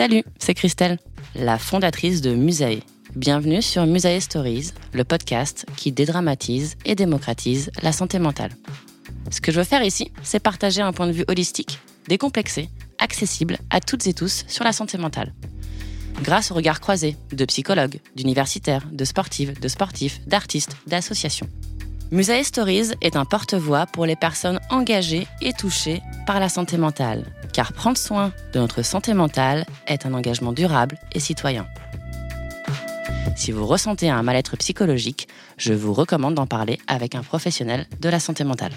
Salut, c'est Christelle, la fondatrice de Musae. Bienvenue sur Musae Stories, le podcast qui dédramatise et démocratise la santé mentale. Ce que je veux faire ici, c'est partager un point de vue holistique, décomplexé, accessible à toutes et tous sur la santé mentale. Grâce au regard croisé de psychologues, d'universitaires, de sportives, de sportifs, d'artistes, d'associations. Musae Stories est un porte-voix pour les personnes engagées et touchées par la santé mentale, car prendre soin de notre santé mentale est un engagement durable et citoyen. Si vous ressentez un mal-être psychologique, je vous recommande d'en parler avec un professionnel de la santé mentale.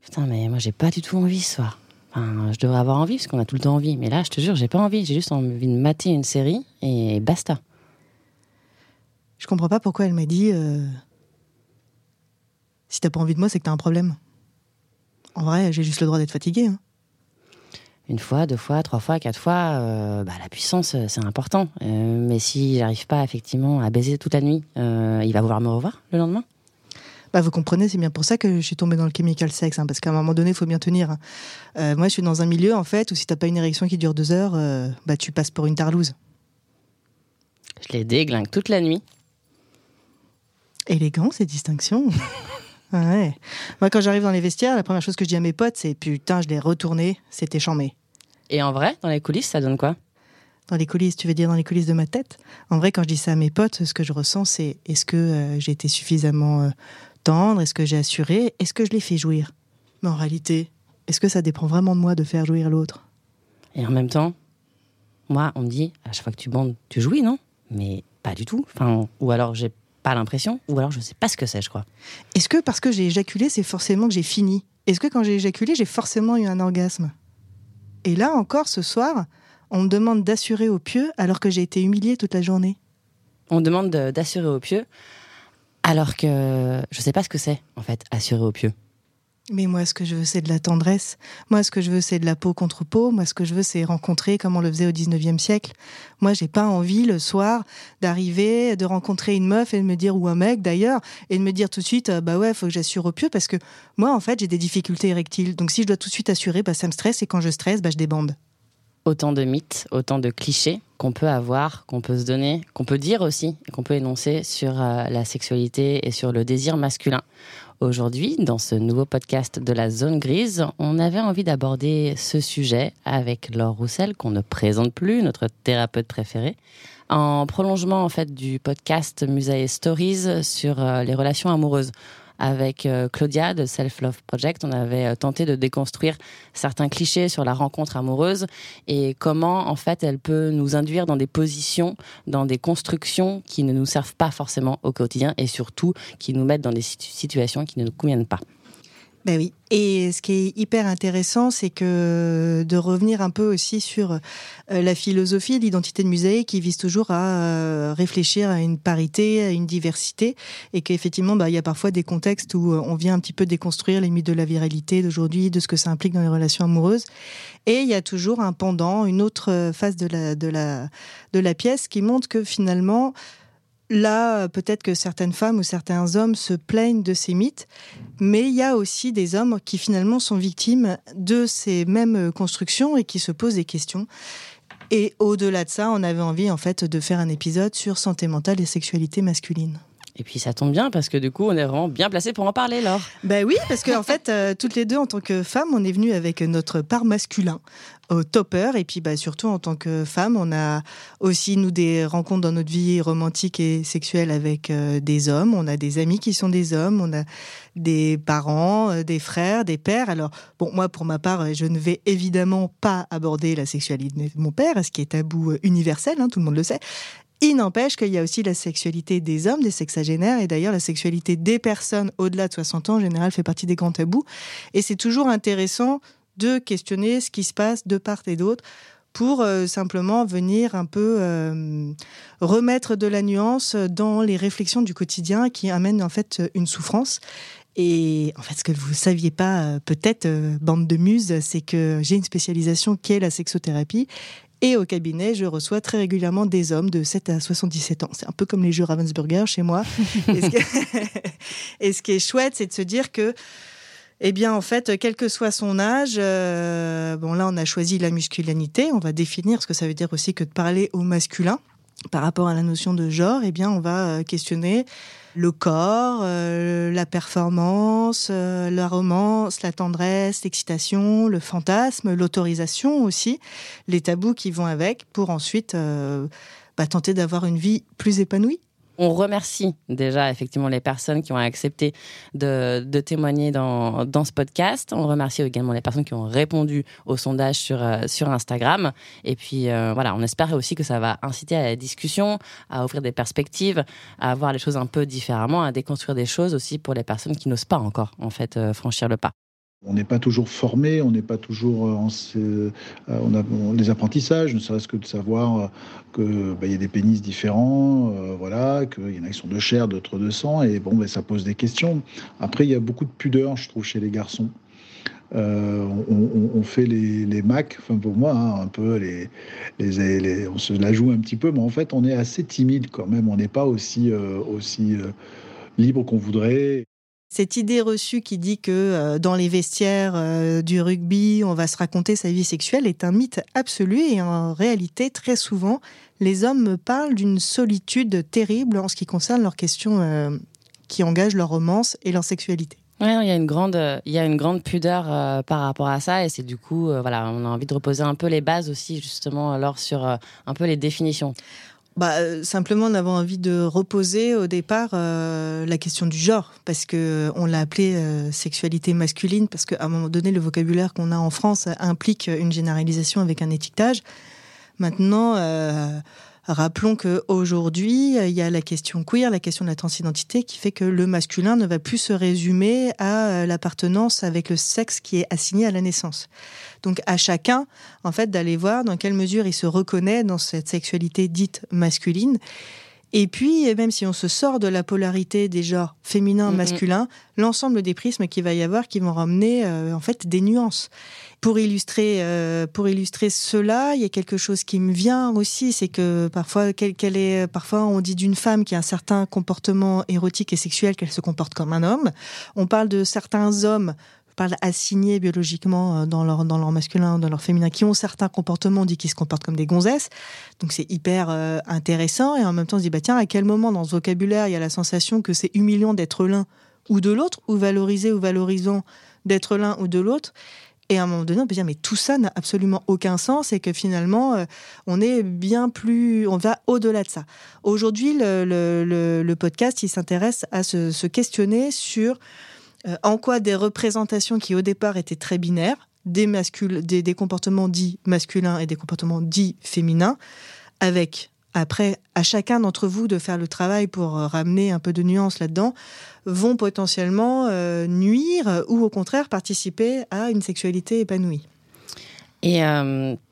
Putain, mais moi j'ai pas du tout envie ce soir. Enfin, je devrais avoir envie parce qu'on a tout le temps envie, mais là je te jure, j'ai pas envie. J'ai juste envie de mater une série et basta. Je comprends pas pourquoi elle m'a dit euh, si t'as pas envie de moi, c'est que t'as un problème. En vrai, j'ai juste le droit d'être fatiguée. Hein. Une fois, deux fois, trois fois, quatre fois, euh, bah, la puissance, c'est important. Euh, mais si j'arrive pas effectivement à baiser toute la nuit, il va vouloir me revoir le lendemain bah, vous comprenez, c'est bien pour ça que je suis tombée dans le chemical sex, hein, parce qu'à un moment donné, il faut bien tenir. Hein. moi, je suis dans un milieu, en fait, où si t'as pas une érection qui dure deux heures, bah, tu passes pour une tarlouse. Je les déglingue toute la nuit. Élégant, ces distinctions. ouais. Moi, quand j'arrive dans les vestiaires, la première chose que je dis à mes potes, c'est putain, je l'ai retourné, c'était chambé. Et en vrai, dans les coulisses, ça donne quoi? Dans les coulisses, tu veux dire dans les coulisses de ma tête? En vrai, quand je dis ça à mes potes, ce que je ressens, c'est est-ce que euh, j'ai été suffisamment euh, tendre? Est-ce que j'ai assuré? Est-ce que je l'ai fait jouir? Mais en réalité, est-ce que ça dépend vraiment de moi de faire jouir l'autre? Et en même temps, moi, on me dit, à chaque fois que tu bandes, tu jouis, non? Mais pas du tout. Enfin, ou alors j'ai pas l'impression, ou alors je sais pas ce que c'est, je crois. Est-ce que parce que j'ai éjaculé, c'est forcément que j'ai fini? Est-ce que quand j'ai éjaculé, j'ai forcément eu un orgasme? Et là encore, ce soir, on me demande d'assurer au pieu alors que j'ai été humiliée toute la journée. On demande d'assurer au pieu alors que je sais pas ce que c'est, en fait, assurer au pieu. Mais moi, ce que je veux, c'est de la tendresse. Moi, ce que je veux, c'est de la peau contre peau. Moi, ce que je veux, c'est rencontrer comme on le faisait au 19e siècle. Moi, j'ai pas envie le soir d'arriver, de rencontrer une meuf et de me dire, ou un mec d'ailleurs, et de me dire tout de suite, bah ouais, faut que j'assure au pieu parce que moi, en fait, j'ai des difficultés érectiles. Donc, si je dois tout de suite assurer, bah, ça me stresse et quand je stresse, bah, je débande. Autant de mythes, autant de clichés qu'on peut avoir, qu'on peut se donner, qu'on peut dire aussi, qu'on peut énoncer sur euh, la sexualité et sur le désir masculin. Aujourd'hui, dans ce nouveau podcast de la zone grise, on avait envie d'aborder ce sujet avec Laure Roussel, qu'on ne présente plus, notre thérapeute préférée, en prolongement en fait du podcast Musae Stories sur euh, les relations amoureuses avec euh, Claudia de Self Love Project, on avait euh, tenté de déconstruire certains clichés sur la rencontre amoureuse et comment en fait elle peut nous induire dans des positions, dans des constructions qui ne nous servent pas forcément au quotidien et surtout qui nous mettent dans des situations qui ne nous conviennent pas. Ben oui. Et ce qui est hyper intéressant, c'est que de revenir un peu aussi sur euh, la philosophie de l'identité de musée qui vise toujours à euh, réfléchir à une parité, à une diversité, et qu'effectivement, bah, il y a parfois des contextes où euh, on vient un petit peu déconstruire les mythes de la viralité d'aujourd'hui, de ce que ça implique dans les relations amoureuses. Et il y a toujours un pendant, une autre face de la, de la, de la pièce qui montre que finalement, Là, peut-être que certaines femmes ou certains hommes se plaignent de ces mythes, mais il y a aussi des hommes qui finalement sont victimes de ces mêmes constructions et qui se posent des questions. Et au-delà de ça, on avait envie en fait de faire un épisode sur santé mentale et sexualité masculine. Et puis ça tombe bien parce que du coup, on est vraiment bien placé pour en parler, Laure. Ben oui, parce qu'en en fait, euh, toutes les deux, en tant que femmes, on est venues avec notre part masculin au topper. Et puis, bah, surtout en tant que femme, on a aussi, nous, des rencontres dans notre vie romantique et sexuelle avec euh, des hommes. On a des amis qui sont des hommes. On a des parents, euh, des frères, des pères. Alors, bon, moi, pour ma part, je ne vais évidemment pas aborder la sexualité de mon père, ce qui est tabou universel, hein, tout le monde le sait. Il n'empêche qu'il y a aussi la sexualité des hommes, des sexagénaires, et d'ailleurs la sexualité des personnes au-delà de 60 ans, en général, fait partie des grands tabous. Et c'est toujours intéressant de questionner ce qui se passe de part et d'autre pour euh, simplement venir un peu euh, remettre de la nuance dans les réflexions du quotidien qui amènent en fait une souffrance. Et en fait, ce que vous ne saviez pas, euh, peut-être, bande de muses, c'est que j'ai une spécialisation qui est la sexothérapie et au cabinet, je reçois très régulièrement des hommes de 7 à 77 ans. C'est un peu comme les jeux Ravensburger chez moi. et, ce qui... est chouette, c'est de se dire que, eh bien, en fait, quel que soit son âge, euh, bon, là, on a choisi la musculinité. On va définir ce que ça veut dire aussi que de parler au masculin par rapport à la notion de genre. Eh bien, on va euh, questionner le corps, euh, la performance, euh, la romance, la tendresse, l'excitation, le fantasme, l'autorisation aussi, les tabous qui vont avec, pour ensuite euh, bah, tenter d'avoir une vie plus épanouie. On remercie déjà effectivement les personnes qui ont accepté de, témoigner dans, dans, ce podcast. On remercie également les personnes qui ont répondu au sondage sur, euh, sur Instagram. Et puis euh, voilà, on espère aussi que ça va inciter à la discussion, à ouvrir des perspectives, à voir les choses un peu différemment, à déconstruire des choses aussi pour les personnes qui n'osent pas encore en fait euh, franchir le pas. On n'est pas toujours formé, on n'est pas toujours euh, en euh, on a les apprentissages, ne serait-ce que de savoir euh, que bah, y a des pénis différents, voilà, qu'il y en a qui sont de chair, d'autres de sang, et bon, ben, ça pose des questions. Après, il y a beaucoup de pudeur, je trouve, chez les garçons. on, fait les, les Mac, enfin pour moi, hein, un peu les, les, on se la joue un petit peu, mais en fait, on est assez timide quand même. On n'est pas aussi aussi libre qu'on voudrait. Cette idée reçue qui dit que euh, dans les vestiaires euh, du rugby, on va se raconter sa vie sexuelle est un mythe absolu et en réalité, très souvent, les hommes me parlent d'une solitude terrible en ce qui concerne leurs questions euh, qui engagent leur romance et leur sexualité. Oui, il y a une grande, il y a une grande pudeur par rapport à ça, et c'est du coup, voilà, on a envie de reposer un peu les bases aussi, justement, alors sur un peu les définitions bah, euh, Simplement, on avait envie de reposer au départ euh, la question du genre, parce que on l'a appelé euh, sexualité masculine, parce qu'à un moment donné, le vocabulaire qu'on a en France implique une généralisation avec un étiquetage. Maintenant, Rappelons qu'aujourd'hui, il y a la question queer, la question de la transidentité, qui fait que le masculin ne va plus se résumer à euh, l'appartenance avec le sexe qui est assigné à la naissance. Donc à chacun, en fait, d'aller voir dans quelle mesure il se reconnaît dans cette sexualité dite masculine. Et puis, même si on se sort de la polarité des genres féminin, masculin, l'ensemble des prismes qu'il va y avoir qui vont ramener euh, en fait des nuances. Pour illustrer, euh, pour illustrer cela, il y a quelque chose qui me vient aussi, c'est que parfois, quelle, est, parfois on dit d'une femme qui a un certain comportement érotique et sexuel qu'elle se comporte comme un homme. On parle de certains hommes parle assignés biologiquement euh, dans leur, dans leur masculin, dans leur féminin, qui ont certains comportements, on dit qu'ils se comportent comme des gonzesses. Donc c'est hyper euh, intéressant. Et en même temps, on se dit, bah tiens, à quel moment dans ce vocabulaire, il y a la sensation que c'est humiliant d'être l'un ou de l'autre, ou valorisé ou valorisant d'être l'un ou de l'autre? Et à un moment donné, on peut dire, mais tout ça n'a absolument aucun sens et que finalement, euh, on est bien plus, on va au-delà de ça. Aujourd'hui, le, podcast, il s'intéresse à se, questionner sur en quoi des représentations qui au départ étaient très binaires, des, des, comportements dits masculins et des comportements dits féminins, avec après, à chacun d'entre vous de faire le travail pour ramener un peu de nuance là-dedans, vont potentiellement nuire ou au contraire participer à une sexualité épanouie? Et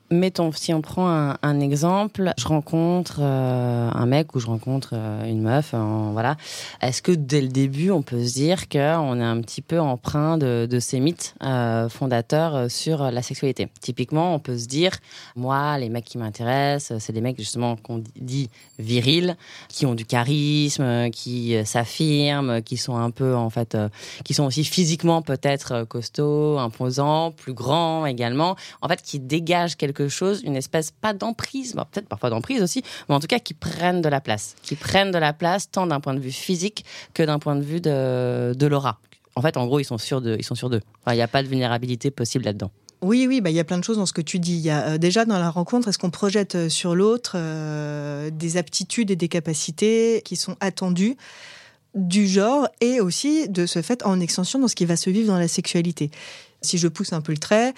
Mettons, si on prend un, exemple, je rencontre euh, un mec ou je rencontre euh, une meuf, voilà. Est-ce que dès le début, on peut se dire qu'on est un petit peu empreint de, de ces mythes euh, fondateurs sur la sexualité? Typiquement, on peut se dire, moi, les mecs qui m'intéressent, c'est des mecs justement qu'on dit virils, qui ont du charisme, qui s'affirment, qui sont un peu, en fait, qui sont aussi physiquement peut-être costauds, imposants, plus grands également, en fait, qui dégagent quelque chose, une espèce, pas d'emprise, peut-être parfois d'emprise aussi, mais en tout cas qui prennent de la place. Qui prennent de la place tant d'un point de vue physique que d'un point de vue de, l'aura. En fait, en gros, ils sont sûrs d'eux. Il n'y a pas de vulnérabilité possible là-dedans. Oui, oui, bah, il y a plein de choses dans ce que tu dis. Euh, déjà dans la rencontre, est-ce qu'on projette euh, sur l'autre euh, des aptitudes et des capacités qui sont attendues du genre et aussi de ce fait en extension dans ce qui va se vivre dans la sexualité? Si je pousse un peu le trait,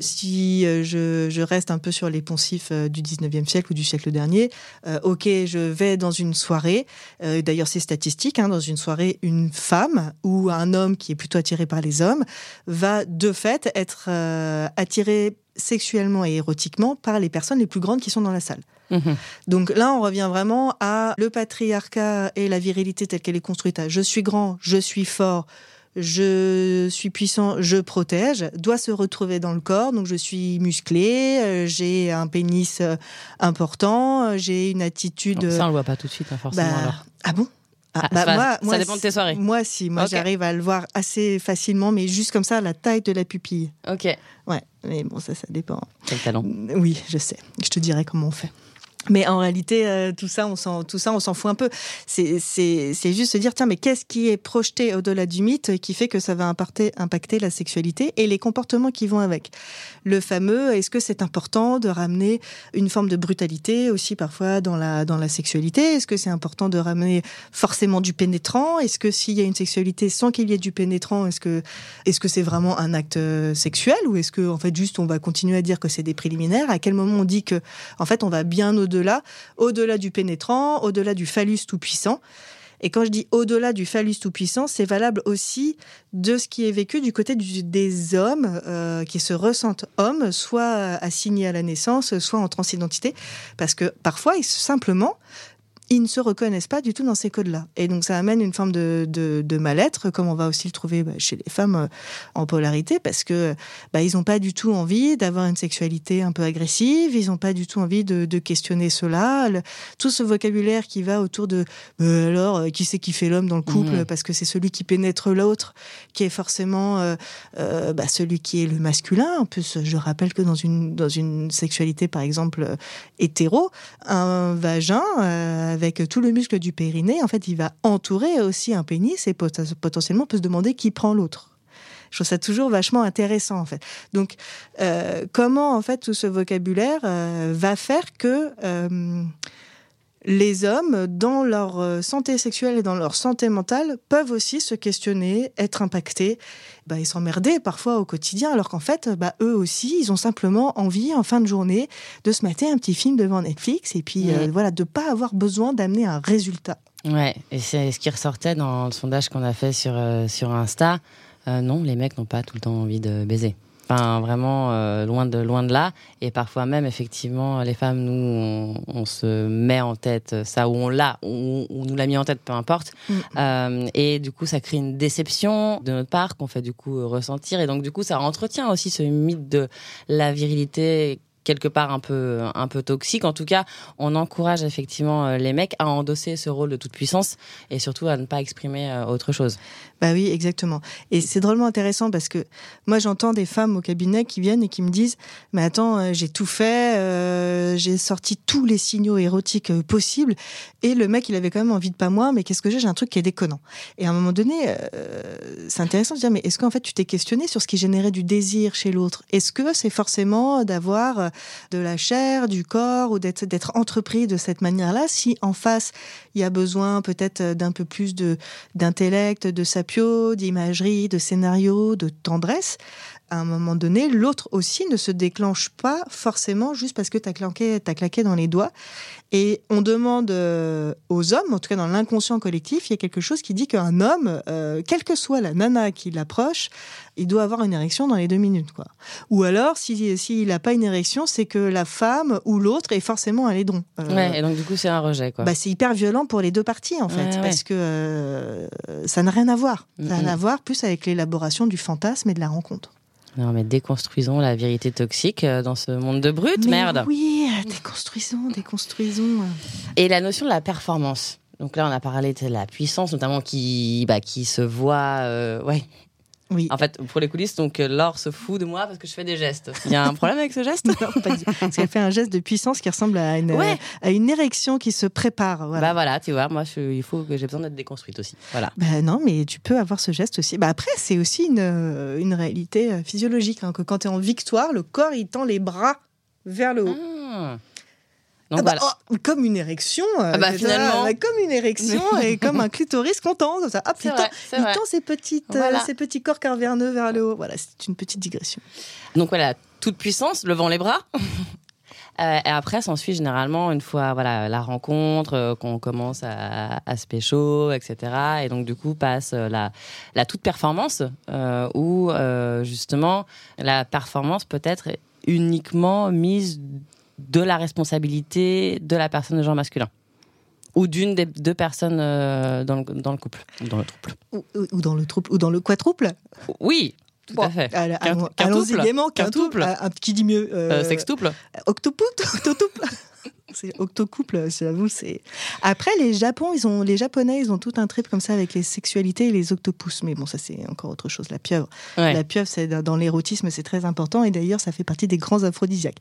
si euh, je, reste un peu sur les poncifs euh, du 19e siècle ou du siècle dernier, euh, ok, je vais dans une soirée, d'ailleurs c'est statistique, hein, dans une soirée, une femme ou un homme qui est plutôt attiré par les hommes va de fait être attiré sexuellement et érotiquement par les personnes les plus grandes qui sont dans la salle. Mhm. Donc là, on revient vraiment à le patriarcat et la virilité telle qu'elle est construite à je suis grand, je suis fort, je suis puissant, je protège, doit se retrouver dans le corps. Donc je suis musclé, euh, j'ai un pénis euh, important, euh, j'ai une attitude. ça, on le voit pas tout de suite, hein, forcément. Bah, ah bon? Ah, bah, moi, ça dépend de tes soirées. Moi, si. Moi, j'arrive à le voir assez facilement, mais juste comme ça, la taille de la pupille. Ok. Ouais, mais bon, ça, ça dépend. Quel talent. Oui, je sais. Je te dirai comment on fait. Mais en réalité, euh, tout ça, on s'en, tout ça, on s'en fout un peu. C'est, c'est, c'est juste se dire, tiens, mais qu'est-ce qui est projeté au-delà du mythe qui fait que ça va impacter, impacter la sexualité et les comportements qui vont avec? Le fameux, est-ce que c'est important de ramener une forme de brutalité aussi parfois dans la, dans la sexualité? Est-ce que c'est important de ramener forcément du pénétrant? Est-ce que s'il y a une sexualité sans qu'il y ait du pénétrant, est-ce que, est-ce que c'est vraiment un acte euh, sexuel? Ou est-ce que, en fait, juste on va continuer à dire que c'est des préliminaires? À quel moment on dit que, en fait, on va bien au au-delà, au-delà du pénétrant, au-delà du phallus tout-puissant. Et quand je dis au-delà du phallus tout-puissant, c'est valable aussi de ce qui est vécu du côté des hommes euh, qui se ressentent hommes, soit assignés à la naissance, soit en transidentité. Parce que parfois, simplement, ils ne se reconnaissent pas du tout dans ces codes-là. Et donc ça amène une forme de, de, mal-être, comme on va aussi le trouver bah, chez les femmes euh, en polarité, parce que bah, ils n'ont pas du tout envie d'avoir une sexualité un peu agressive, ils n'ont pas du tout envie de, de questionner cela. tout ce vocabulaire qui va autour de bah, alors euh, qui c'est qui fait l'homme dans le couple, mmh. parce que c'est celui qui pénètre l'autre, qui est forcément euh, bah, celui qui est le masculin. En plus, je rappelle que dans une dans une sexualité par exemple hétéro, un vagin avec tout le muscle du périnée, en fait, il va entourer aussi un pénis et potentiellement peut se demander qui prend l'autre. Je trouve ça toujours vachement intéressant en fait. Donc, euh, comment en fait tout ce vocabulaire euh, va faire que euh, les hommes, dans leur euh, santé sexuelle et dans leur santé mentale, peuvent aussi se questionner, être impactés bah, et s'emmerder parfois au quotidien, alors qu'en fait, bah, eux aussi, ils ont simplement envie, en fin de journée, de se mater un petit film devant Netflix et puis euh, voilà, de pas avoir besoin d'amener un résultat. Ouais, et c'est ce qui ressortait dans le sondage qu'on a fait sur, euh, sur Insta. non, les mecs n'ont pas tout le temps envie de baiser. Enfin, vraiment euh, loin de loin de là. Et parfois même, effectivement, les femmes, nous, on, se met en tête ça ou on l'a, ou on, nous l'a mis en tête, peu importe. Mm. Euh, et du coup, ça crée une déception de notre part qu'on fait du coup ressentir. Et donc, du coup, ça entretient aussi ce mythe de la virilité quelque part un peu un peu toxique. En tout cas, on encourage effectivement euh, les mecs à endosser ce rôle de toute puissance et surtout à ne pas exprimer autre chose. Bah oui, exactement. Et c'est drôlement intéressant parce que moi j'entends des femmes au cabinet qui viennent et qui me disent "Mais attends, euh, j'ai tout fait, euh, j'ai sorti tous les signaux érotiques euh, possibles et le mec il avait quand même envie de pas moi, mais qu'est-ce que j'ai? J'ai un truc qui est déconnant." Et à un moment donné, c'est intéressant de dire "Mais est-ce qu'en fait tu t'es questionné sur ce qui générait du désir chez l'autre? Est-ce que c'est forcément d'avoir de la chair, du corps ou d'être entrepris de cette manière-là si en face il y a besoin peut-être d'un peu plus de d'intellect, de sa d'imagerie, de scénario, de tendresse. À un moment donné, l'autre aussi ne se déclenche pas forcément juste parce que tu as claqué, as claqué dans les doigts. Et on demande euh, aux hommes, en tout cas dans l'inconscient collectif, il y a quelque chose qui dit qu'un homme, euh, quelle que soit la nana qui l'approche, il doit avoir une érection dans les deux minutes. Quoi. Ou alors, s'il si, n'a pas une érection, c'est que la femme ou l'autre est forcément un laidron. Euh, ouais, et donc du coup, c'est un rejet. Bah, c'est hyper violent pour les deux parties, en fait, parce que ça n'a rien à voir. Ça n'a rien à voir plus avec l'élaboration du fantasme et de la rencontre. Non, mais déconstruisons la vérité toxique euh, dans ce monde de brut, merde. Oui, euh, déconstruisons, déconstruisons. Et la notion de la performance. Donc là, on a parlé de la puissance, notamment qui, bah, qui se voit, euh, ouais, oui. En fait, pour les coulisses, donc euh, Laure se fout de moi parce que je fais des gestes. Il y a un problème avec ce geste Non, pas du Parce qu'elle fait un geste de puissance qui ressemble à une, à une érection qui se prépare. Voilà. Bah voilà, tu vois, moi, il faut que j'ai besoin d'être déconstruite aussi. Voilà. Bah non, mais tu peux avoir ce geste aussi. Bah après, c'est aussi une, euh, une réalité euh, physiologique. Hein, que quand tu es en victoire, le corps, il tend les bras vers le haut. Ah. Ah bah, oh, comme une érection, euh, ah bah, finalement. comme une érection et comme un clitoris content. Comme ça. Hop, il, tend, ses, petites, euh, ses petits corps caverneux vers le haut. Voilà, c'est une petite digression. Donc voilà, toute puissance, levant les bras. Euh, et après, s'ensuit généralement une fois voilà la rencontre, qu'on commence à, à, se pécho, etc. Et donc du coup passe la, la toute performance, où justement la performance peut être uniquement mise de la responsabilité de la personne de genre masculin. Ou d'une des deux personnes euh, dans, le, dans, le, couple. Ou dans le trouble. Ou, dans le trouble ou dans le quadruple. Oui tout à fait. allons-y gaiement qu'un touple qui dit mieux euh, euh sextuple. octopuple octotouple. C'est octocouple, j'avoue. C'est après les Japon, ils ont les Japonais, ils ont tout un trip comme ça avec les sexualités et les octopus. Mais bon, ça c'est encore autre chose. La pieuvre, la pieuvre, c'est dans l'érotisme, c'est très important. Et d'ailleurs, ça fait partie des grands aphrodisiaques.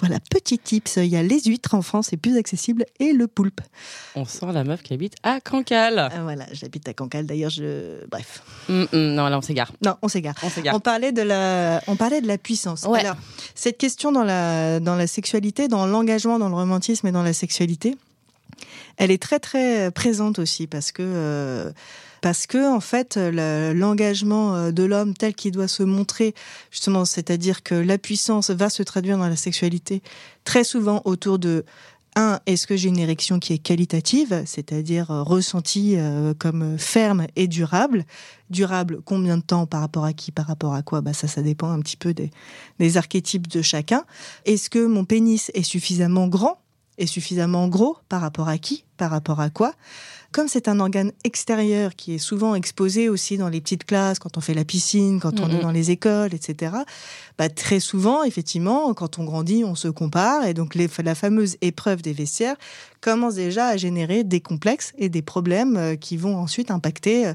Voilà, petit tips, il y a les huîtres en France, c'est plus accessible, et le poulpe. On sent la meuf qui habite à Cancale. Ah, voilà, j'habite à Cancale. D'ailleurs, je. Bref. Mm, mm, non, là, on s'égare. Non, on s'égare. On parlait de la, on parlait de la puissance. Alors, cette question dans la, dans la sexualité, dans l'engagement, dans le romantisme et dans la sexualité, elle est très, très présente aussi parce que. Euh, parce que en fait l'engagement euh, de l'homme tel qu'il doit se montrer justement, c'est-à-dire que la puissance va se traduire dans la sexualité très souvent autour de un, est-ce que j'ai une érection qui est qualitative, c'est-à-dire euh, ressentie euh, comme ferme et durable. Durable, combien de temps par rapport à qui, par rapport à quoi? Bah Ça, ça dépend un petit peu des archétypes de chacun. Est-ce que mon pénis est suffisamment grand? Et suffisamment gros par rapport à qui, par rapport à quoi comme c'est un organe extérieur qui est souvent exposé aussi dans les petites classes, quand on fait la piscine, quand on est dans les écoles, etc., bah, très souvent, effectivement, quand on grandit, on se compare. Et donc, la fameuse épreuve des vestiaires commence déjà à générer des complexes et des problèmes euh, qui vont ensuite impacter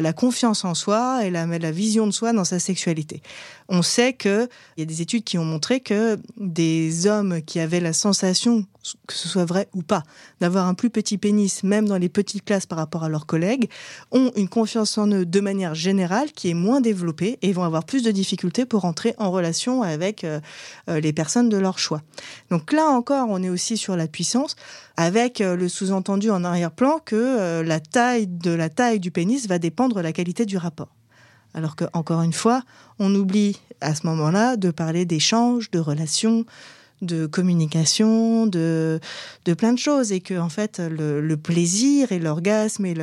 la confiance en soi et la, la, vision de soi dans sa sexualité. On sait qu'il y a des études qui ont montré que des hommes qui avaient la sensation, que ce soit vrai ou pas, d'avoir un plus petit pénis, même dans les petites classes par rapport à leurs collègues, ont une confiance en eux de manière générale qui est moins développée et vont avoir plus de difficultés pour entrer en relation avec euh, euh, les personnes de leur choix. Donc là encore, on est aussi sur la puissance, avec euh, le sous-entendu en arrière-plan que la taille de la taille du pénis va dépendre de la qualité du rapport. Alors que, encore une fois, on oublie à ce moment-là de parler d'échanges, de relations, de communication, de, plein de choses. Et que, en fait, le, plaisir et l'orgasme et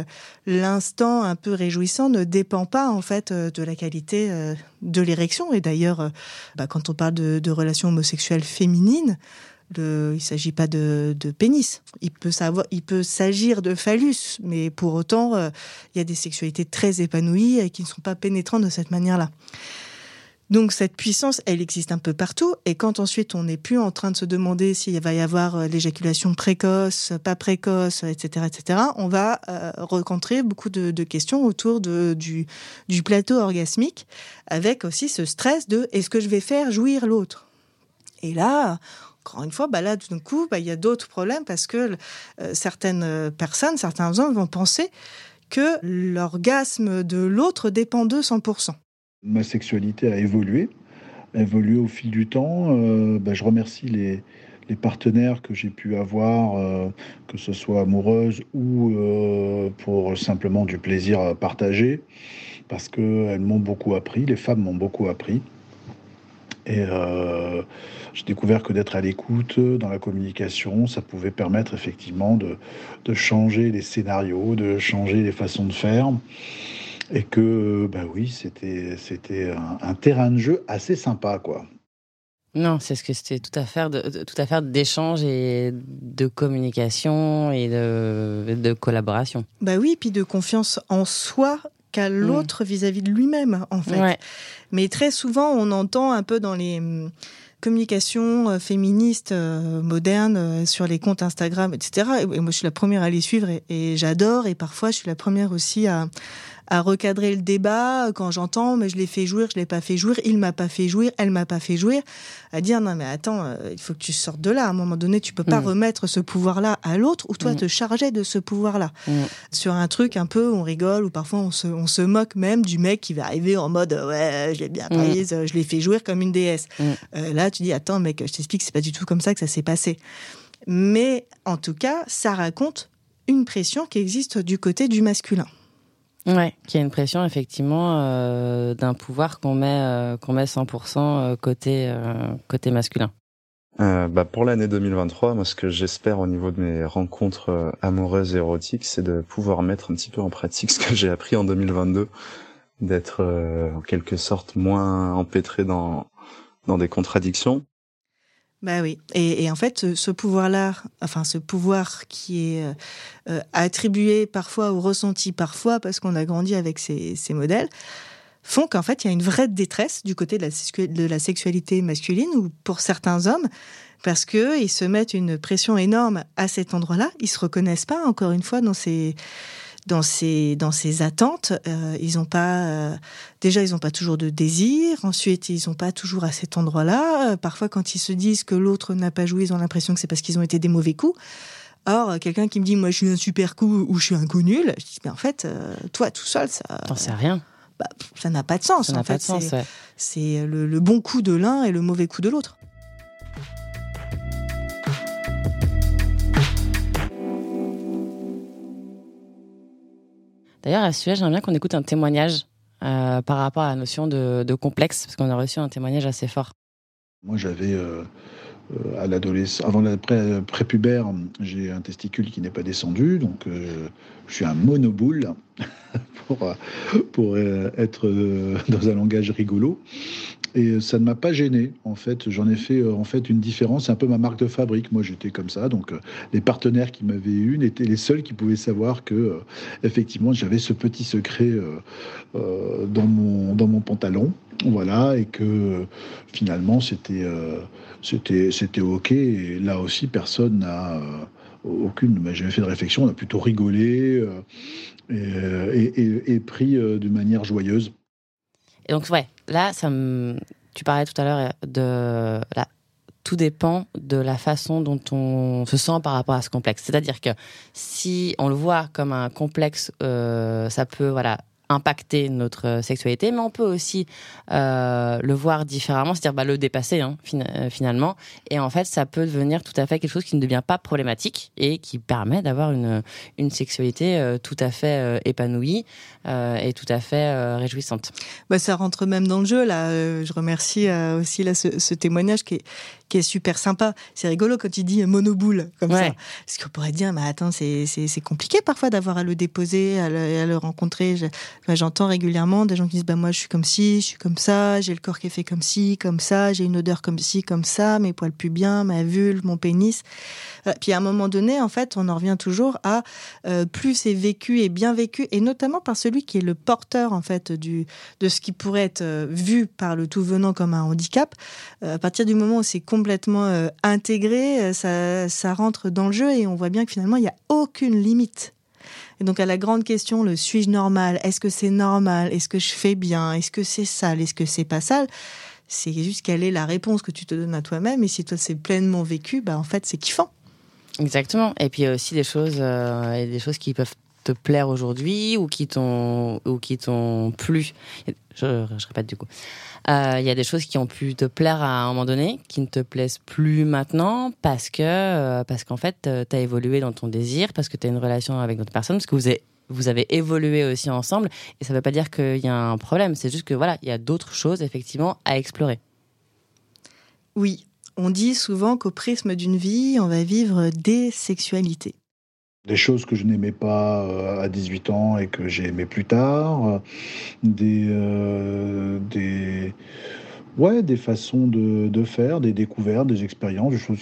l'instant un peu réjouissant ne dépend pas, en fait, de la qualité euh, de l'érection. Et d'ailleurs, euh, bah, quand on parle de relations homosexuelles féminines, il ne s'agit pas de, pénis. Il peut, s'agir de phallus, mais pour autant, euh, il y a des sexualités très épanouies et qui ne sont pas pénétrantes de cette manière-là. Donc cette puissance, elle existe un peu partout. Et quand ensuite on n'est plus en train de se demander s'il va y avoir euh, l'éjaculation précoce, pas précoce, etc., etc., on va euh, rencontrer beaucoup de, questions autour du, du plateau orgasmique, avec aussi ce stress de est-ce que je vais faire jouir l'autre? Et là, encore une fois, bah là, d'un coup, bah, il y a d'autres problèmes parce que euh, certaines personnes, certains hommes vont penser que l'orgasme de l'autre dépend d'eux 100%. Ma sexualité a évolué, a évolué au fil du temps. Euh, bah, je remercie les, partenaires que j'ai pu avoir, euh, que ce soit amoureuse ou pour simplement du plaisir partagé, parce qu'elles m'ont beaucoup appris, les femmes m'ont beaucoup appris. Et euh, j'ai découvert que d'être à l'écoute dans la communication, ça pouvait permettre effectivement de, de, changer les scénarios, de changer les façons de faire. Et que, bah oui, c'était, c'était un, un, terrain de jeu assez sympa, quoi. Non, c'est ce que c'était tout à faire, de, tout à faire d'échange et de communication et de, de collaboration. Bah oui, puis de confiance en soi qu'à l'autre vis-à-vis de lui-même, en fait. Ouais. Mais très souvent, on entend un peu dans les hum, communications euh, féministes euh, modernes euh, sur les comptes Instagram, etc. Et moi, je suis la première à les suivre et, et j'adore. Et parfois, je suis la première aussi à, à recadrer le débat quand j'entends mais je l'ai fait jouir, je l'ai pas fait jouir, il m'a pas fait jouir, elle m'a pas fait jouir, à dire non mais attends, euh, il faut que tu sortes de là. À un moment donné, tu peux pas Mm. remettre ce pouvoir-là à l'autre ou toi Mm. te charger de ce pouvoir-là. Mm. Sur un truc un peu, on rigole ou parfois on se, on se moque même du mec qui va arriver en mode euh, ouais, je l'ai bien prise, je l'ai fait jouir comme une déesse. Euh, là, tu dis attends mec, je t'explique, c'est pas du tout comme ça que ça s'est passé. Mais en tout cas, ça raconte une pression qui existe du côté du masculin. Ouais, qui a une pression effectivement euh, d'un pouvoir qu'on met euh, qu'on met 100% euh, côté euh, côté masculin. Euh, bah pour l'année 2023, moi ce que j'espère au niveau de mes rencontres euh, amoureuses et érotiques, c'est de pouvoir mettre un petit peu en pratique ce que j'ai appris en 2022, d'être euh, en quelque sorte moins empêtré dans dans des contradictions. Bah oui. Et, en fait, ce, pouvoir-là, enfin ce pouvoir qui est euh, euh, attribué parfois ou ressenti parfois parce qu'on a grandi avec ces, modèles, font qu'en fait, il y a une vraie détresse du côté de la, de la sexualité masculine ou pour certains hommes, parce que ils se mettent une pression énorme à cet endroit-là. Ils se reconnaissent pas, encore une fois, dans ces dans ces dans ces attentes. Euh, ils ont pas euh, déjà ils ont pas toujours de désir. Ensuite ils ont pas toujours à cet endroit-là. Euh, parfois quand ils se disent que l'autre n'a pas joué, ils ont l'impression que c'est parce qu'ils ont été des mauvais coups. Or quelqu'un qui me dit moi je suis un super coup ou je suis un coup nul, je dis mais en fait toi tout seul ça T'en sais rien. bah, ça n'a pas de sens. Ça n'a pas fait, de sens. c'est- ouais. c'est le, le bon coup de l'un et le mauvais coup de l'autre. D'ailleurs, à ce sujet, j'aimerais bien qu'on écoute un témoignage euh, par rapport à la notion de, complexe, parce qu'on a reçu un témoignage assez fort. Moi, j'avais euh, euh, à l'adolescence, avant la pré- prépubère, j'ai un testicule qui n'est pas descendu, donc je suis un monoboule pour, pour être dans un langage rigolo. Et ça ne m'a pas gêné. En fait, j'en ai fait euh, en fait une différence. C'est un peu ma marque de fabrique. Moi, j'étais comme ça. Donc, euh, les partenaires qui m'avaient eu étaient les seuls qui pouvaient savoir que, euh, effectivement, j'avais ce petit secret dans mon dans mon pantalon. Voilà, et que finalement, c'était c'était c'était ok. Et là aussi, personne n'a aucune. Bah, J'avais fait de réflexion. On a plutôt rigolé et, et, pris d'une manière joyeuse. Et donc, ouais, là, ça me... tu parlais tout à l'heure de. Là, tout dépend de la façon dont on se sent par rapport à ce complexe. C'est-à-dire que si on le voit comme un complexe, euh, ça peut voilà impacter notre sexualité, mais on peut aussi euh, le voir différemment, c'est-à-dire bah, le dépasser hein, fin- euh, finalement. Et en fait, ça peut devenir tout à fait quelque chose qui ne devient pas problématique et qui permet d'avoir une, une sexualité euh, tout à fait euh, épanouie euh, et tout à fait euh, réjouissante. Bah, ça rentre même dans le jeu là. Euh, je remercie euh, aussi là ce, ce témoignage qui est, qui est super sympa. C'est rigolo quand il dit monoboule comme Ouais. ça, parce qu'on pourrait dire mais attends c'est compliqué parfois d'avoir à le déposer, à le, à le rencontrer. Je- J'entends régulièrement des gens qui disent bah moi je suis comme ci, je suis comme ça, j'ai le corps qui est fait comme ci, comme ça, j'ai une odeur comme ci, comme ça, mes poils pubiens, ma vulve, mon pénis. Euh, Puis à un moment donné, en fait, on en revient toujours à euh, plus c'est vécu et bien vécu, et notamment par celui qui est le porteur en fait du de ce qui pourrait être euh, vu par le tout venant comme un handicap. Euh, à partir du moment où c'est complètement intégré, ça, ça rentre dans le jeu et on voit bien que finalement il n'y a aucune limite. Et donc à la grande question, le suis-je normal? Est-ce que c'est normal? Est-ce que je fais bien? Est-ce que c'est sale? Est-ce que c'est pas sale? C'est juste quelle est la réponse que tu te donnes à toi-même. Et si toi c'est pleinement vécu, bah en fait c'est kiffant. Exactement. Et puis il y a aussi des choses, euh, des choses qui peuvent te plaire aujourd'hui ou qui t'ont ou qui t'ont plu. Je, répète du coup. Euh, Il y a des choses qui ont pu te plaire à un moment donné, qui ne te plaisent plus maintenant parce que euh, parce qu'en fait tu as évolué dans ton désir, parce que tu as une relation avec d'autres personnes, parce que vous avez vous avez évolué aussi ensemble et ça veut pas dire qu'il y a un problème, c'est juste que voilà, il y a d'autres choses effectivement à explorer. Oui, on dit souvent qu'au prisme d'une vie, on va vivre des sexualités. Des choses que je n'aimais pas euh, à 18 ans et que j'ai aimé plus tard. euh, Des, euh, des, ouais, des façons de, de faire, des découvertes, des expériences, des choses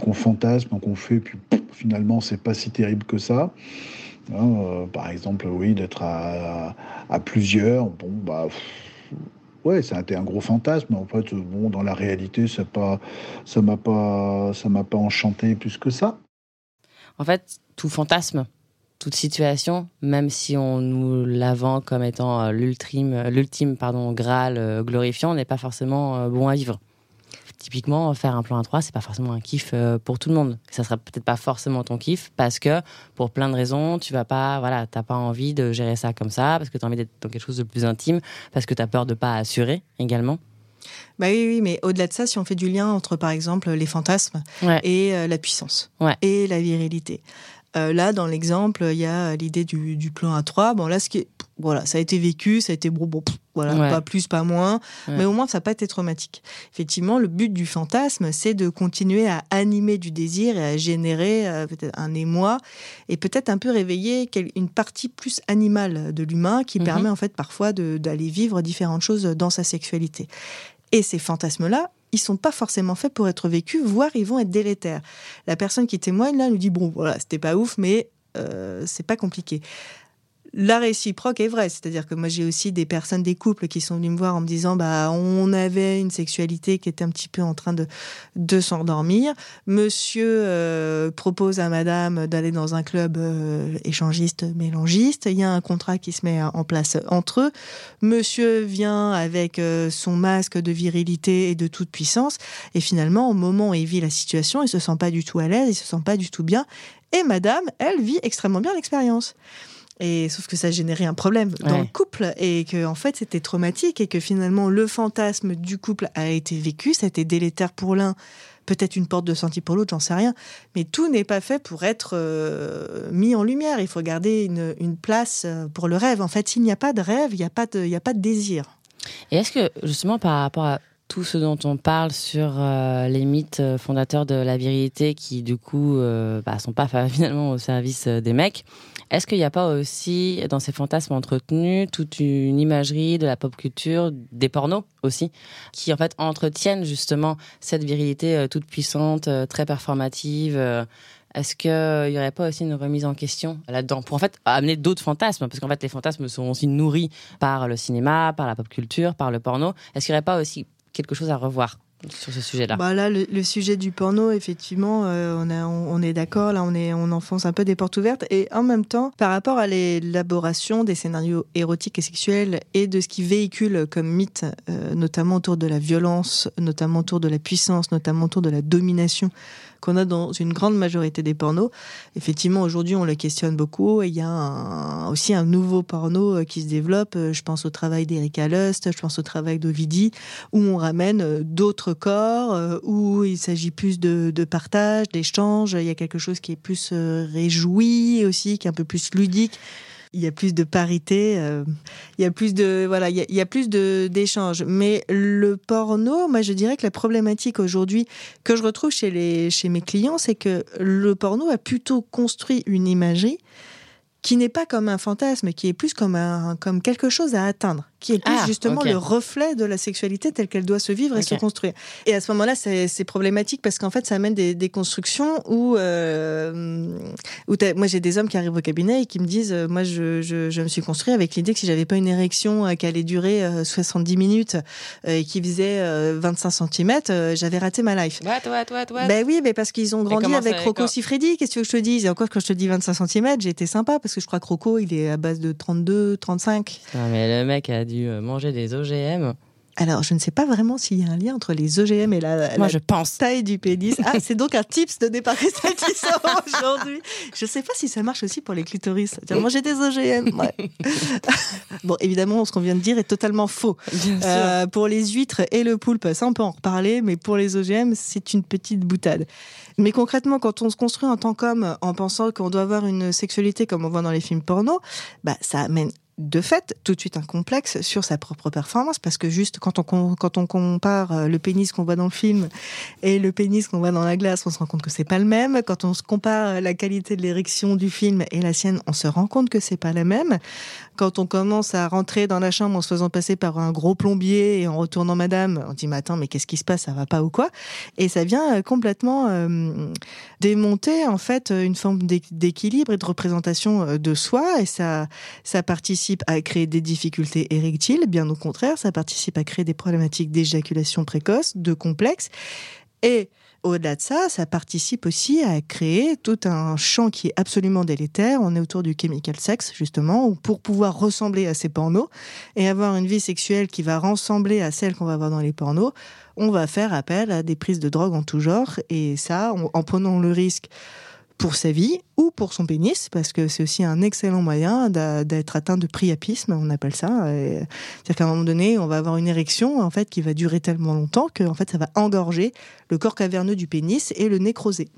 qu'on fantasme, qu'on fait, puis pff, finalement, c'est pas si terrible que ça. Hein, par exemple, oui, d'être à, à plusieurs. Bon, bah. Ouais, ça a été un gros fantasme, en fait, bon, dans la réalité, ça pas, ça m'a pas enchanté plus que ça. En fait, tout fantasme, toute situation, même si on nous la vend comme étant euh, l'ultime, euh, l'ultime pardon, Graal euh, glorifiant, n'est pas forcément bon à vivre. Typiquement, faire un plan à 3, c'est pas forcément un kiff pour tout le monde. Ça sera peut-être pas forcément ton kiff parce que pour plein de raisons, tu vas pas, voilà, t'as pas envie de gérer ça comme ça, parce que tu as envie d'être dans quelque chose de plus intime, parce que tu as peur de pas assurer également. Bah oui, oui, mais au-delà de ça, si on fait du lien entre, par exemple, les fantasmes Ouais. et euh, la puissance Ouais. et la virilité. Euh, là, dans l'exemple, il y a l'idée du, du plan A3. Bon, là, ce qui est, voilà, ça a été vécu, ça a été bon, bon, voilà, Ouais. pas plus, pas moins, Ouais. mais au moins ça n'a pas été traumatique. Effectivement, le but du fantasme, c'est de continuer à animer du désir et à générer euh, un émoi et peut-être un peu réveiller une partie plus animale de l'humain qui Mhm. permet en fait parfois d'aller vivre différentes choses dans sa sexualité. Et ces fantasmes-là, ils sont pas forcément faits pour être vécus, voire ils vont être délétères. La personne qui témoigne là nous dit bon voilà c'était pas ouf, mais euh, c'est pas compliqué. La réciproque est vraie, c'est-à-dire que moi j'ai aussi des personnes, des couples qui sont venus me voir en me disant bah on avait une sexualité qui était un petit peu en train de de s'endormir. Monsieur euh, propose à Madame d'aller dans un club euh, échangiste mélangiste. Il y a un contrat qui se met en place entre eux. Monsieur vient avec euh, son masque de virilité et de toute puissance, et finalement au moment où il vit la situation, il se sent pas du tout à l'aise, il se sent pas du tout bien. Et Madame, elle vit extrêmement bien l'expérience. Et sauf que ça générait un problème dans Ouais. le couple et que en fait c'était traumatique et que finalement le fantasme du couple a été vécu, ça a été délétère pour l'un, peut-être une porte de sortie pour l'autre, j'en sais rien. Mais tout n'est pas fait pour être euh, mis en lumière. Il faut garder une, une place euh, pour le rêve. En fait, s'il n'y a pas de rêve, il n'y a pas de, il y a pas de désir. Et est-ce que, justement, par rapport à tout ce dont on parle sur euh, les mythes euh, fondateurs de la virilité qui, du coup, euh, bah, sont pas finalement au service euh, des mecs, est-ce qu'il n'y a pas aussi, dans ces fantasmes entretenus, toute une imagerie de la pop culture, des pornos aussi, qui en fait entretiennent justement cette virilité toute puissante, très performative est-ce qu'il n'y aurait pas aussi une remise en question là-dedans pour en fait amener d'autres fantasmes? Parce qu'en fait, les fantasmes sont aussi nourris par le cinéma, par la pop culture, par le porno. Est-ce qu'il n'y aurait pas aussi quelque chose à revoir sur ce sujet-là Bah là, le, sujet du porno, effectivement, euh, on, est d'accord. Là, on enfonce un peu des portes ouvertes. Et en même temps, par rapport à l'élaboration des scénarios érotiques et sexuels et de ce qui véhicule comme mythe, euh, notamment autour de la violence, notamment autour de la puissance, notamment autour de la domination qu'on a dans une grande majorité des pornos. Effectivement, aujourd'hui, on le questionne beaucoup. Et il y a aussi un nouveau porno euh, qui se développe. Euh, Je pense au travail d'Erika Lust, je pense au travail d'Ovidie, où on ramène euh, d'autres corps, où il s'agit plus de, de partage, d'échange. Il y a quelque chose qui est plus réjoui aussi, qui est un peu plus ludique. Il y a plus de parité, euh, il y a plus de voilà, il y a, il y a plus de d'échanges. Mais le porno, moi je dirais que la problématique aujourd'hui que je retrouve chez les chez mes clients, c'est que le porno a plutôt construit une imagerie qui n'est pas comme un fantasme, qui est plus comme un comme quelque chose à atteindre, qui est plus Ah, justement le reflet de la sexualité telle qu'elle doit se vivre et se construire. Et à ce moment-là, c'est problématique parce qu'en fait, ça amène des, des constructions où, euh, où moi j'ai des hommes qui arrivent au cabinet et qui me disent, euh, moi je, je, je me suis construit avec l'idée que si j'avais pas une érection euh, qui allait durer euh, 70 minutes et qui faisait euh, 25 cm, j'avais raté ma life. What, what, what, what? Ben oui, mais parce qu'ils ont grandi avec Rocco quand- Siffredi. Qu'est-ce que je te dise Et encore, quand je te dis 25 cm, j'ai été sympa parce que je crois que Rocco, il est à base de 32, 35. Non, mais le mec a dû euh, manger des OGM. Alors, je ne sais pas vraiment s'il y a un lien entre les OGM et la, Moi, la je pense. taille du pénis. Ah, c'est donc un tips de départ aujourd'hui. Je ne sais pas si ça marche aussi pour les clitoris. Manger des OGM. ouais. bon, évidemment, ce qu'on vient de dire est totalement faux. Bien sûr. Euh, pour les huîtres et le poulpe, ça on peut en reparler, mais pour les OGM, c'est une petite boutade. Mais concrètement, quand on se construit en tant qu'homme en pensant qu'on doit avoir une sexualité comme on voit dans les films porno, bah, ça amène de fait tout de suite un complexe sur sa propre performance parce que juste quand on quand on compare euh, le pénis qu'on voit dans le film et le pénis qu'on voit dans la glace, on se rend compte que c'est pas le même. Quand on se compare la qualité de l'érection du film et la sienne, on se rend compte que c'est pas la même. Quand on commence à rentrer dans la chambre en se faisant passer par un gros plombier et en retournant madame, on dit mais attends mais qu'est-ce qui se passe, ça va pas ou quoi? Et ça vient euh, complètement euh, démonter en fait une forme d'équilibre et de représentation de soi et ça ça participe à créer des difficultés érectiles, bien au contraire, ça participe à créer des problématiques d'éjaculation précoce, de complexe. Et au-delà de ça, ça participe aussi à créer tout un champ qui est absolument délétère. On est autour du chemical sex, justement, où pour pouvoir ressembler à ces pornos et avoir une vie sexuelle qui va ressembler à celle qu'on va voir dans les pornos, on va faire appel à des prises de drogue en tout genre. Et ça, en prenant le risque pour sa vie ou pour son pénis, parce que c'est aussi un excellent moyen d'être atteint de priapisme, on appelle ça. C'est-à-dire qu'à un moment donné, on va avoir une érection en fait qui va durer tellement longtemps que en fait ça va engorger le corps caverneux du pénis et le nécroser.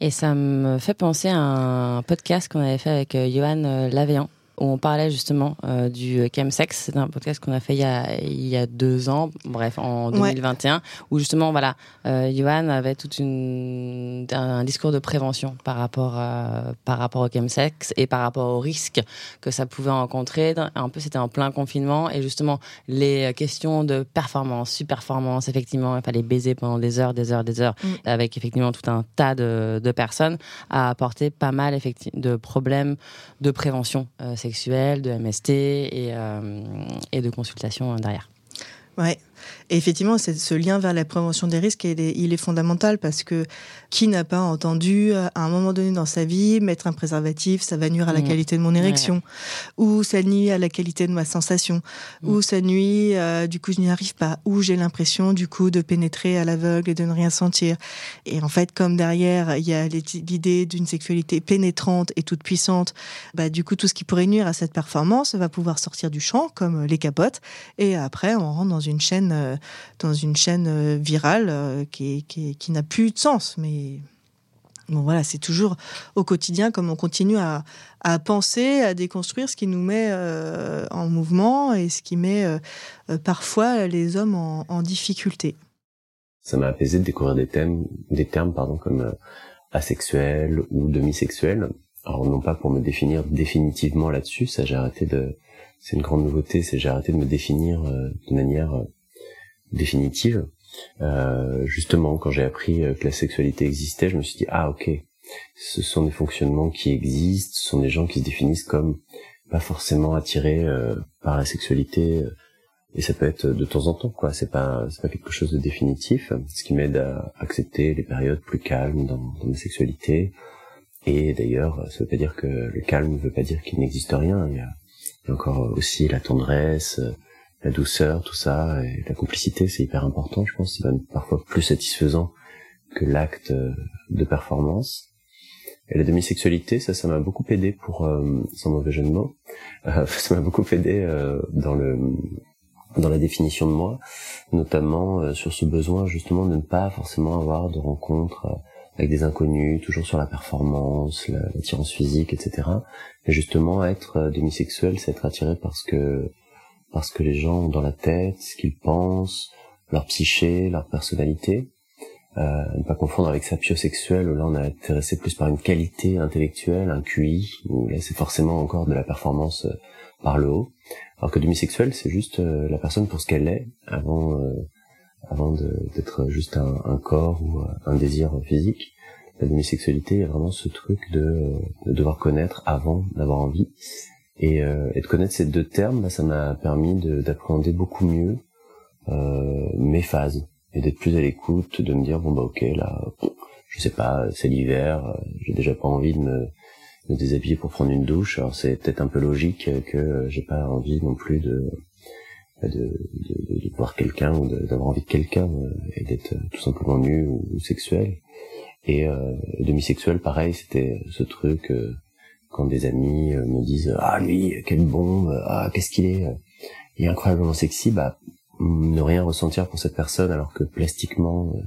Et ça me fait penser à un podcast qu'on avait fait avec euh, Johan euh, Lavéan où on parlait justement euh, du chemsex. C'est un podcast qu'on a fait il y a, il y a deux ans, bref, en 2021, où justement, voilà, euh, Johan avait tout une, un, discours de prévention par rapport, à, par rapport au chemsex et par rapport aux risques que ça pouvait rencontrer. Un peu, c'était en plein confinement et justement, les questions de performance, super-performance, effectivement, il fallait baiser pendant des heures, des heures, des heures, mm. avec effectivement tout un tas de, de personnes, a apporté pas mal de problèmes de prévention. Euh, sexuelle, de MST et, euh, et de consultation derrière. Ouais, et effectivement, ce lien vers la prévention des risques, il est, il est fondamental parce que qui n'a pas entendu euh, à un moment donné dans sa vie mettre un préservatif, ça va nuire à la mmh. qualité de mon érection, ou ça nuit à la qualité de ma sensation, mmh. ou ça nuit, euh, du coup je n'y arrive pas, ou j'ai l'impression du coup de pénétrer à l'aveugle et de ne rien sentir. Et en fait, comme derrière il y a l'idée d'une sexualité pénétrante et toute puissante, bah du coup tout ce qui pourrait nuire à cette performance va pouvoir sortir du champ, comme les capotes, et après on rentre dans une chaîne euh, dans une chaîne euh, virale euh, qui, n'a plus de sens. Mais bon, voilà, c'est toujours au quotidien comme on continue à, penser, à déconstruire ce qui nous met en mouvement et ce qui met parfois les hommes en, difficulté. Ça m'a apaisé de découvrir des thèmes, des termes pardon comme asexuel ou demisexuel. Alors non pas pour me définir définitivement là-dessus, ça j'ai arrêté de, c'est une grande nouveauté, c'est j'ai arrêté de me définir de manière définitive. Euh, justement, quand j'ai appris euh, que la sexualité existait, je me suis dit ah ok, ce sont des fonctionnements qui existent, ce sont des gens qui se définissent comme pas forcément attirés euh, par la sexualité et ça peut être de temps en temps quoi. C'est pas c'est pas quelque chose de définitif, ce qui m'aide à accepter les périodes plus calmes dans, dans ma sexualité. Et d'ailleurs, ça veut pas dire que le calme ne veut pas dire qu'il n'existe rien. Il y a encore aussi la tendresse, la douceur, tout ça, et la complicité, c'est hyper important, je pense. C'est même parfois plus satisfaisant que l'acte euh, de performance. Et la demi-sexualité, ça, ça m'a beaucoup aidé pour, euh, sans mauvais jeu de mots, euh, ça m'a beaucoup aidé euh, dans le dans la définition de moi, notamment sur ce besoin justement de ne pas forcément avoir de rencontres avec des inconnus, toujours sur la performance, l'attirance physique, etc. Mais justement, être demi-sexuel, c'est être attiré parce que parce que les gens ont dans la tête ce qu'ils pensent, leur psyché, leur personnalité. Euh, ne pas confondre avec sa sexuelle où là on est intéressé plus par une qualité intellectuelle, un QI, où là c'est forcément encore de la performance euh, par le haut. Alors que demisexuel, c'est juste euh, la personne pour ce qu'elle est, avant euh, avant d'être juste un, un, corps ou un désir physique. La demisexualité, il y a vraiment ce truc de, de devoir connaître avant d'avoir envie. Et, euh, et, de connaître ces deux termes, bah, ça m'a permis d'appréhender beaucoup mieux euh, mes phases et d'être plus à l'écoute, de me dire bon bah ok là, je sais pas, c'est l'hiver, euh, j'ai déjà pas envie de me, me, déshabiller pour prendre une douche. Alors c'est peut-être un peu logique que j'ai pas envie non plus de de, de, de voir quelqu'un ou d'avoir envie de quelqu'un euh, et d'être tout simplement nu ou, sexuel. Et euh, demi-sexuel, pareil, c'était ce truc quand des amis euh, me disent ah lui quelle bombe ah qu'est-ce qu'il est euh, il est incroyablement sexy bah ne rien ressentir pour cette personne alors que plastiquement euh,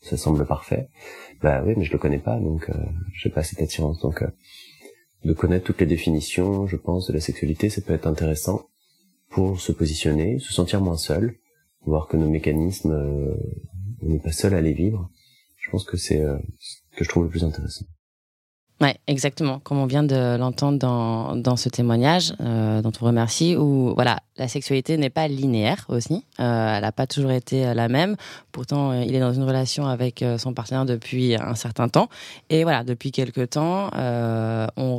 ça semble parfait bah oui mais je le connais pas donc je j'ai pas cette attirance donc de connaître toutes les définitions, je pense, de la sexualité, ça peut être intéressant pour se positionner, se sentir moins seul, voir que nos mécanismes, euh, on n'est pas seul à les vivre. Je pense que c'est euh, ce que je trouve le plus intéressant. Ouais, exactement, comme on vient de l'entendre dans, dans ce témoignage, euh, dont on remercie, où voilà, la sexualité n'est pas linéaire aussi, euh, elle n'a pas toujours été euh, la même. Pourtant, il est dans une relation avec son partenaire depuis un certain temps, et voilà, depuis quelques temps,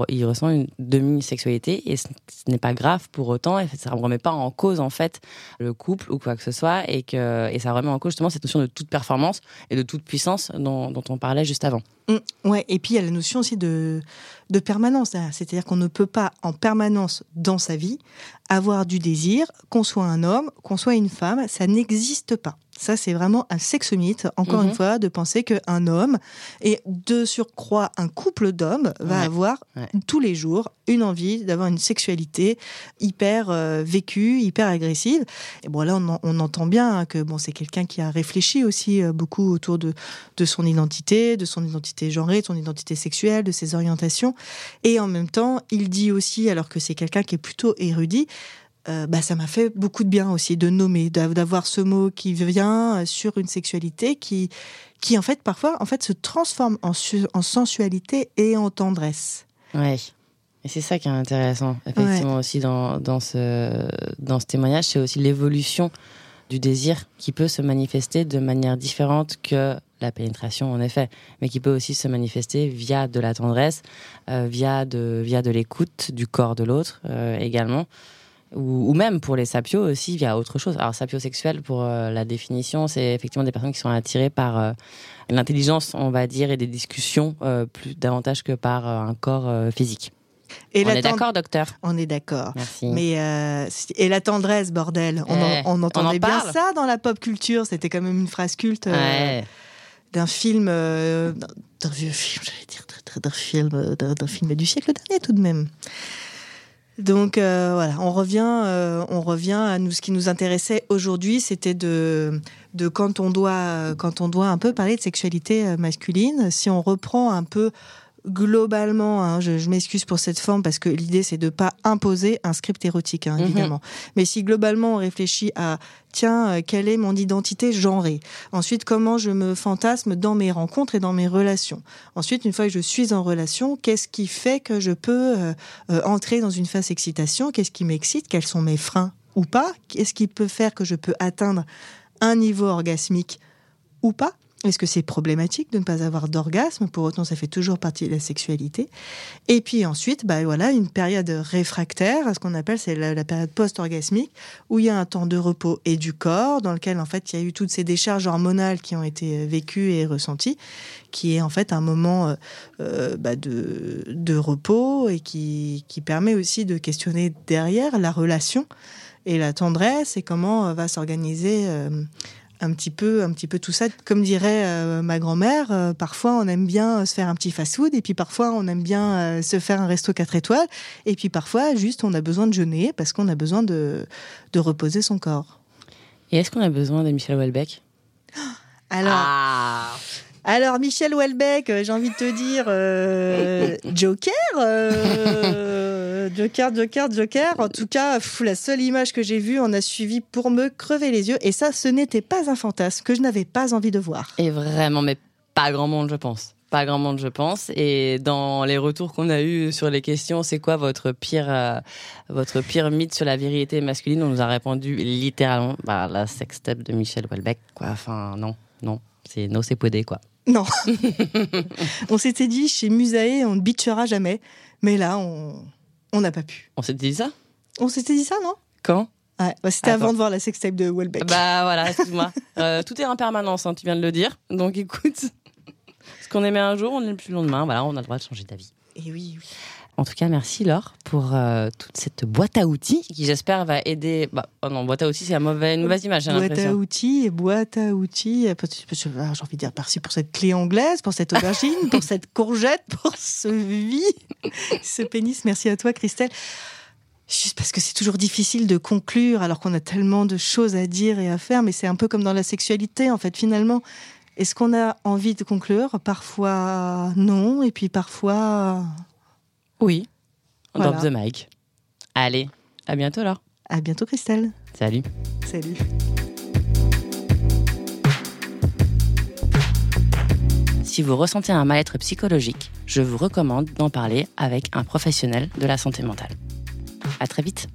il ressent une demi-sexualité, et ce, n'est pas grave pour autant, et ça ne remet pas en cause en fait le couple ou quoi que ce soit, et que et ça remet en cause justement cette notion de toute performance et de toute puissance dont on parlait juste avant. Mmh, ouais, et puis il y a la notion aussi de, de permanence. C'est-à-dire qu'on ne peut pas en permanence dans sa vie avoir du désir, qu'on soit un homme, qu'on soit une femme, ça n'existe pas. Ça, c'est vraiment un sexe-mythe, encore Mhm. une fois, de penser qu'un homme, et de surcroît un couple d'hommes, va Ouais. avoir Ouais. tous les jours une envie d'avoir une sexualité hyper euh, vécue, hyper agressive. Et bon, là, on, en- on entend bien hein, que bon, c'est quelqu'un qui a réfléchi aussi euh, beaucoup autour de, de son identité, de son identité genrée, de son identité sexuelle, de ses orientations. Et en même temps, il dit aussi, alors que c'est quelqu'un qui est plutôt érudit, euh, bah, ça m'a fait beaucoup de bien aussi de nommer, d'av- d'avoir ce mot qui vient euh, sur une sexualité qui, qui en fait parfois en fait se transforme en, en sensualité et en tendresse. Ouais. Et c'est ça qui est intéressant, effectivement, aussi dans, dans, ce, dans ce témoignage, c'est aussi l'évolution du désir qui peut se manifester de manière différente que la pénétration, en effet, mais qui peut aussi se manifester via de la tendresse, euh, via de, via de l'écoute du corps de l'autre euh, également. Ou, ou même pour les sapios aussi via autre chose. Alors sapiosexuel pour euh, la définition, c'est effectivement des personnes qui sont attirées par euh, l'intelligence, on va dire, et des discussions euh, plus davantage que par un corps physique. Et on est d'accord, docteur? On est d'accord. Merci. Mais euh, et la tendresse, bordel. On, en- Eh, on entendait on en bien ça dans la pop culture. C'était quand même une phrase culte euh, Ouais. d'un film, euh, d'un- vieux film, j'allais dire, d'un- film, d'un film du siècle dernier tout de même. Donc euh, voilà, on revient, euh, on revient à nous. Ce qui nous intéressait aujourd'hui, c'était de, de quand on doit, quand on doit un peu parler de sexualité euh, masculine. Si on reprend un peu globalement, hein, je, je m'excuse pour cette forme parce que l'idée c'est de pas imposer un script érotique, hein, Mhm. évidemment. Mais si globalement on réfléchit à tiens, euh, quelle est mon identité genrée? Ensuite, comment je me fantasme dans mes rencontres et dans mes relations? Ensuite, une fois que je suis en relation, qu'est-ce qui fait que je peux euh, euh, entrer dans une phase excitation Qu'est-ce qui m'excite? Quels sont mes freins ou pas? Qu'est-ce qui peut faire que je peux atteindre un niveau orgasmique ou pas? Est-ce que c'est problématique de ne pas avoir d'orgasme? Pour autant, ça fait toujours partie de la sexualité. Et puis ensuite, bah voilà, une période réfractaire, ce qu'on appelle c'est la, la période post-orgasmique, où il y a un temps de repos et du corps, dans lequel en fait il y a eu toutes ces décharges hormonales qui ont été vécues et ressenties, qui est en fait un moment euh, euh, bah, de, de repos et qui, qui permet aussi de questionner derrière la relation et la tendresse et comment euh, va s'organiser. euh, un petit peu, un petit peu tout ça. Comme dirait euh, ma grand-mère, euh, parfois on aime bien se faire un petit fast-food, et puis parfois on aime bien euh, se faire un resto 4 étoiles, et puis parfois juste on a besoin de jeûner parce qu'on a besoin de, de reposer son corps. Et est-ce qu'on a besoin de Michel Houellebecq Alors, Ah alors Michel Houellebecq, euh, j'ai envie de te dire euh, Joker, euh, Joker, Joker, Joker. En tout cas, pff, la seule image que j'ai vue en a suivi pour me crever les yeux, et ça, ce n'était pas un fantasme que je n'avais pas envie de voir. Et vraiment, mais pas grand monde, je pense. Pas grand monde, je pense. Et dans les retours qu'on a eus sur les questions, c'est quoi votre pire, euh, votre pire mythe sur la virilité masculine? On nous a répondu littéralement, bah, la sextape de Michel Houellebecq, quoi. Enfin, non, non. C'est no, c'est podé, quoi. Non. on s'était dit chez Musae, on ne bitchera jamais, mais là, on on n'a pas pu. On s'est dit ça? On s'était dit ça, non? Quand? Ouais, bah, c'était avant de voir la sextape de Welbeck. Bah voilà, excuse-moi. Euh, tout est en permanence, hein, tu viens de le dire. Donc écoute, ce qu'on aimait un jour, on n'est plus le lendemain. Voilà, on a le droit de changer d'avis. Et oui, oui. En tout cas, merci Laure pour euh, toute cette boîte à outils qui, j'espère, va aider. Bah, oh non, boîte à outils, c'est la mauvaise, une mauvaise image, Boîte à outils et boîte à outils. ah, J'ai envie de dire merci pour cette clé anglaise, pour cette aubergine, pour cette courgette, pour ce vie, ce pénis. Merci à toi, Christelle. Juste parce que c'est toujours difficile de conclure alors qu'on a tellement de choses à dire et à faire, mais c'est un peu comme dans la sexualité, en fait, finalement. Est-ce qu'on a envie de conclure? Parfois non, et puis parfois Oui, Voilà. Drop the mic. Allez, à bientôt alors. À bientôt, Christelle. Salut. Salut. Si vous ressentez un mal-être psychologique, je vous recommande d'en parler avec un professionnel de la santé mentale. À très vite.